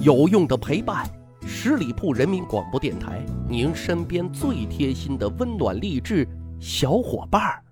有用的陪伴，十里铺人民广播电台，您身边最贴心的温暖励志小伙伴儿。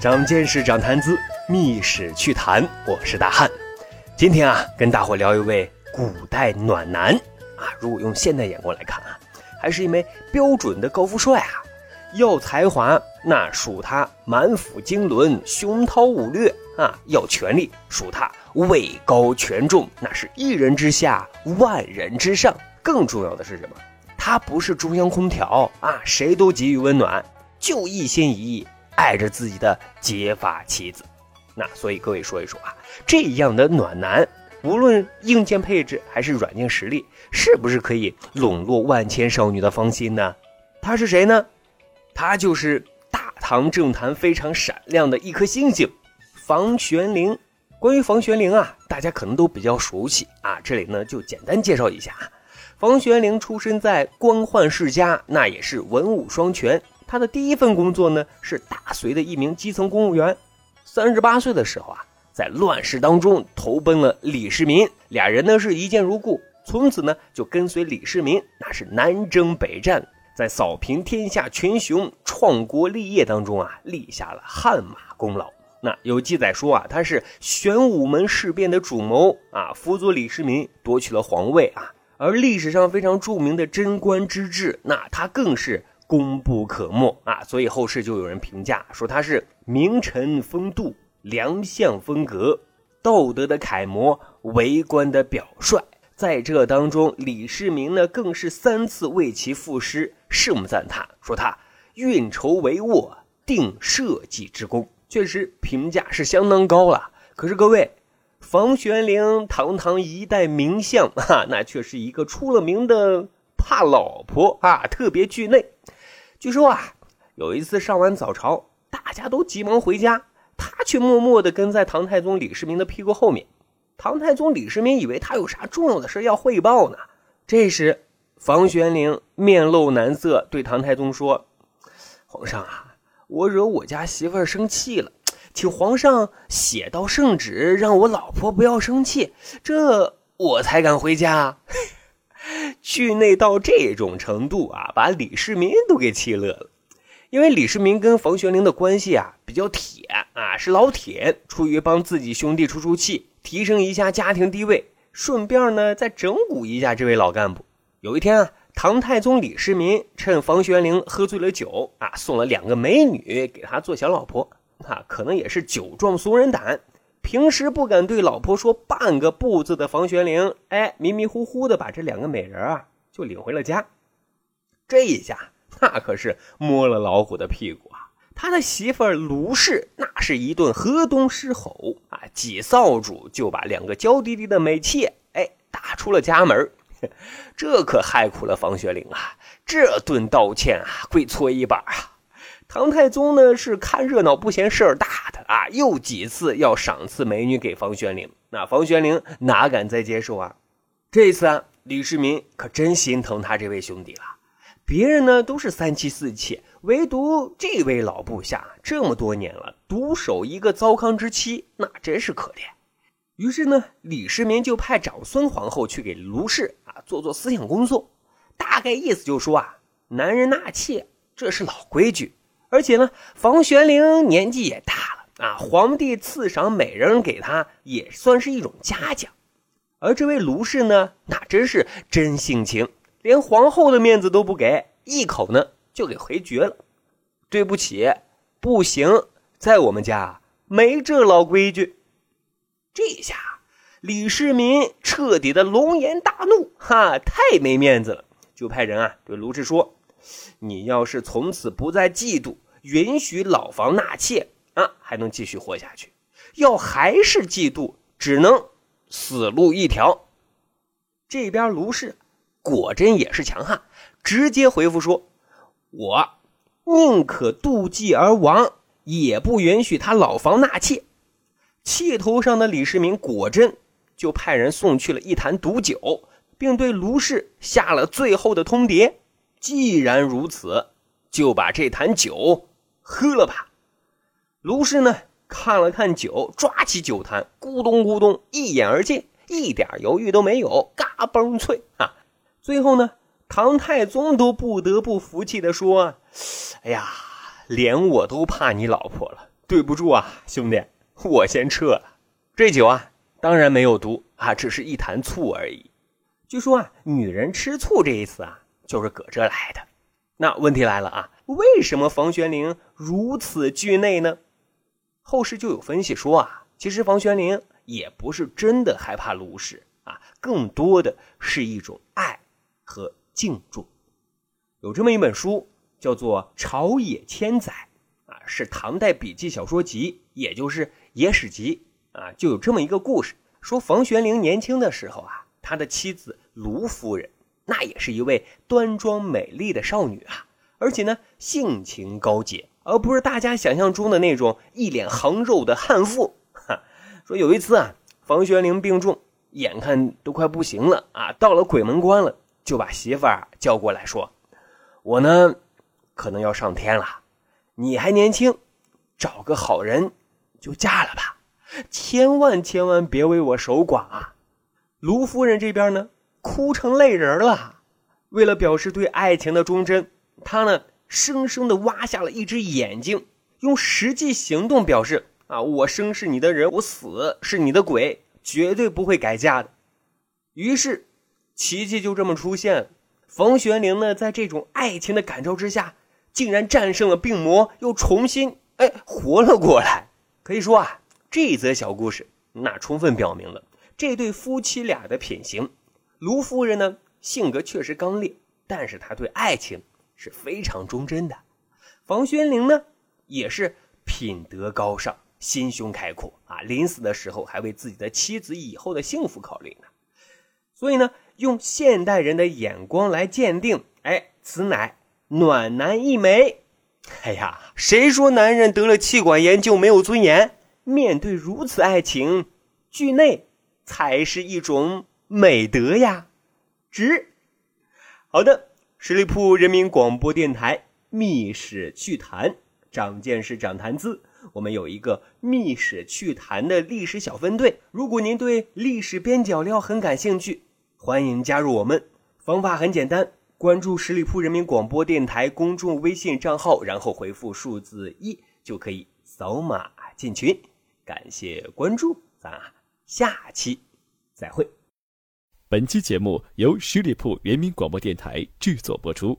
长见识，长谈资，密史趣谈，我是大汉。今天啊，跟大伙聊一位古代暖男啊。如果用现代眼光来看啊，还是一枚标准的高富帅啊。要才华，那属他满腹经纶，雄韬武略啊；要权力，属他位高权重，那是一人之下，万人之上。更重要的是什么？他不是中央空调啊，谁都给予温暖，就一心一意爱着自己的结发妻子。那所以各位说一说啊，这样的暖男，无论硬件配置还是软件实力，是不是可以笼络万千少女的芳心呢？他是谁呢？他就是大唐政坛非常闪亮的一颗星星——房玄龄。关于房玄龄啊，大家可能都比较熟悉啊，这里呢就简单介绍一下。房玄龄出身在官宦世家，那也是文武双全。他的第一份工作呢是大隋的一名基层公务员。三十八岁的时候啊，在乱世当中投奔了李世民，俩人呢是一见如故，从此呢就跟随李世民，那是南征北战，在扫平天下群雄、创国立业当中啊，立下了汗马功劳。那有记载说啊，他是玄武门事变的主谋啊，辅佐李世民夺取了皇位啊。而历史上非常著名的贞观之治，那他更是。功不可没啊，所以后世就有人评价说他是名臣风度、良相风格、道德的楷模、为官的表率。在这当中，李世民呢更是三次为其赋诗，盛赞他，说他运筹帷幄、定社稷之功，确实评价是相当高了。可是各位，房玄龄堂堂一代名相啊，那却是一个出了名的怕老婆啊，特别惧内。据说啊，有一次上完早朝，大家都急忙回家，他却默默地跟在唐太宗李世民的屁股后面。唐太宗李世民以为他有啥重要的事要汇报呢。这时，房玄龄面露难色，对唐太宗说：“皇上啊，我惹我家媳妇生气了，请皇上写道圣旨，让我老婆不要生气，这我才敢回家。”惧内到这种程度啊，把李世民都给气乐了。因为李世民跟房玄龄的关系啊比较铁啊，是老铁，出于帮自己兄弟出出气，提升一下家庭地位，顺便呢再整蛊一下这位老干部。有一天啊，唐太宗李世民趁房玄龄喝醉了酒啊，送了两个美女给他做小老婆，啊，可能也是酒壮怂人胆。平时不敢对老婆说半个不字的房玄龄，哎，迷迷糊糊的把这两个美人啊就领回了家。这一下，那可是摸了老虎的屁股啊！他的媳妇儿卢氏那是一顿河东狮吼啊，几扫帚就把两个娇滴滴的美妾哎打出了家门。这可害苦了房玄龄啊！这顿道歉啊，跪搓衣板啊！唐太宗呢是看热闹不嫌事儿大的啊，又几次要赏赐美女给房玄龄，那房玄龄哪敢再接受啊？这一次啊，李世民可真心疼他这位兄弟了。别人呢都是三妻四妾，唯独这位老部下这么多年了，独守一个糟糠之妻，那真是可怜。于是呢，李世民就派长孙皇后去给卢氏啊做做思想工作，大概意思就说啊，男人纳妾这是老规矩。而且呢，房玄龄年纪也大了啊，皇帝赐赏美人给他也算是一种嘉奖。而这位卢氏呢，那真是真性情，连皇后的面子都不给，一口呢就给回绝了。对不起，不行，在我们家没这老规矩。这下李世民彻底的龙颜大怒，哈，太没面子了，就派人啊对卢氏说：“你要是从此不再嫉妒。”允许老房纳妾啊，还能继续活下去；要还是嫉妒，只能死路一条。这边卢氏果真也是强悍，直接回复说：“我宁可妒忌而亡，也不允许他老房纳妾。”气头上的李世民果真就派人送去了一坛毒酒，并对卢氏下了最后的通牒：既然如此，就把这坛酒喝了吧。卢氏呢，看了看酒，抓起酒坛，咕咚咕咚一饮而尽，一点犹豫都没有，嘎嘣脆啊！最后呢，唐太宗都不得不服气的说：“哎呀，连我都怕你老婆了，对不住啊，兄弟，我先撤了。这酒啊，当然没有毒啊，只是一坛醋而已。据说啊，女人吃醋这一词啊，就是搁这来的。那问题来了啊，为什么房玄龄如此惧内呢？后世就有分析说啊，其实房玄龄也不是真的害怕卢氏啊，更多的是一种爱。和敬重，有这么一本书叫做《朝野千载》，啊，是唐代笔记小说集，也就是《野史集》啊，就有这么一个故事，说房玄龄年轻的时候啊，他的妻子卢夫人，那也是一位端庄美丽的少女啊，而且呢，性情高洁，而不是大家想象中的那种一脸横肉的悍妇。说有一次啊，房玄龄病重，眼看都快不行了啊，到了鬼门关了。就把媳妇儿叫过来说：“我呢，可能要上天了，你还年轻，找个好人就嫁了吧，千万千万别为我守寡啊！”卢夫人这边呢，哭成泪人了。为了表示对爱情的忠贞，她呢，生生的挖下了一只眼睛，用实际行动表示：“啊，我生是你的人，我死是你的鬼，绝对不会改嫁的。”于是。奇迹就这么出现，房玄龄呢，在这种爱情的感召之下，竟然战胜了病魔，又重新哎活了过来。可以说啊，这则小故事那充分表明了这对夫妻俩的品行。卢夫人呢，性格确实刚烈，但是她对爱情是非常忠贞的。房玄龄呢，也是品德高尚，心胸开阔啊，临死的时候还为自己的妻子以后的幸福考虑呢。所以呢。用现代人的眼光来鉴定，哎，此乃暖男一枚。哎呀，谁说男人得了气管炎就没有尊严？面对如此爱情，惧内才是一种美德呀！值。好的，十里铺人民广播电台《秘史趣谈》，长见识，长谈资。我们有一个《秘史趣谈》的历史小分队。如果您对历史边角料很感兴趣，欢迎加入我们，方法很简单，关注十里铺人民广播电台公众微信账号，然后回复数字一就可以扫码进群。感谢关注，咱下期再会。本期节目由十里铺人民广播电台制作播出。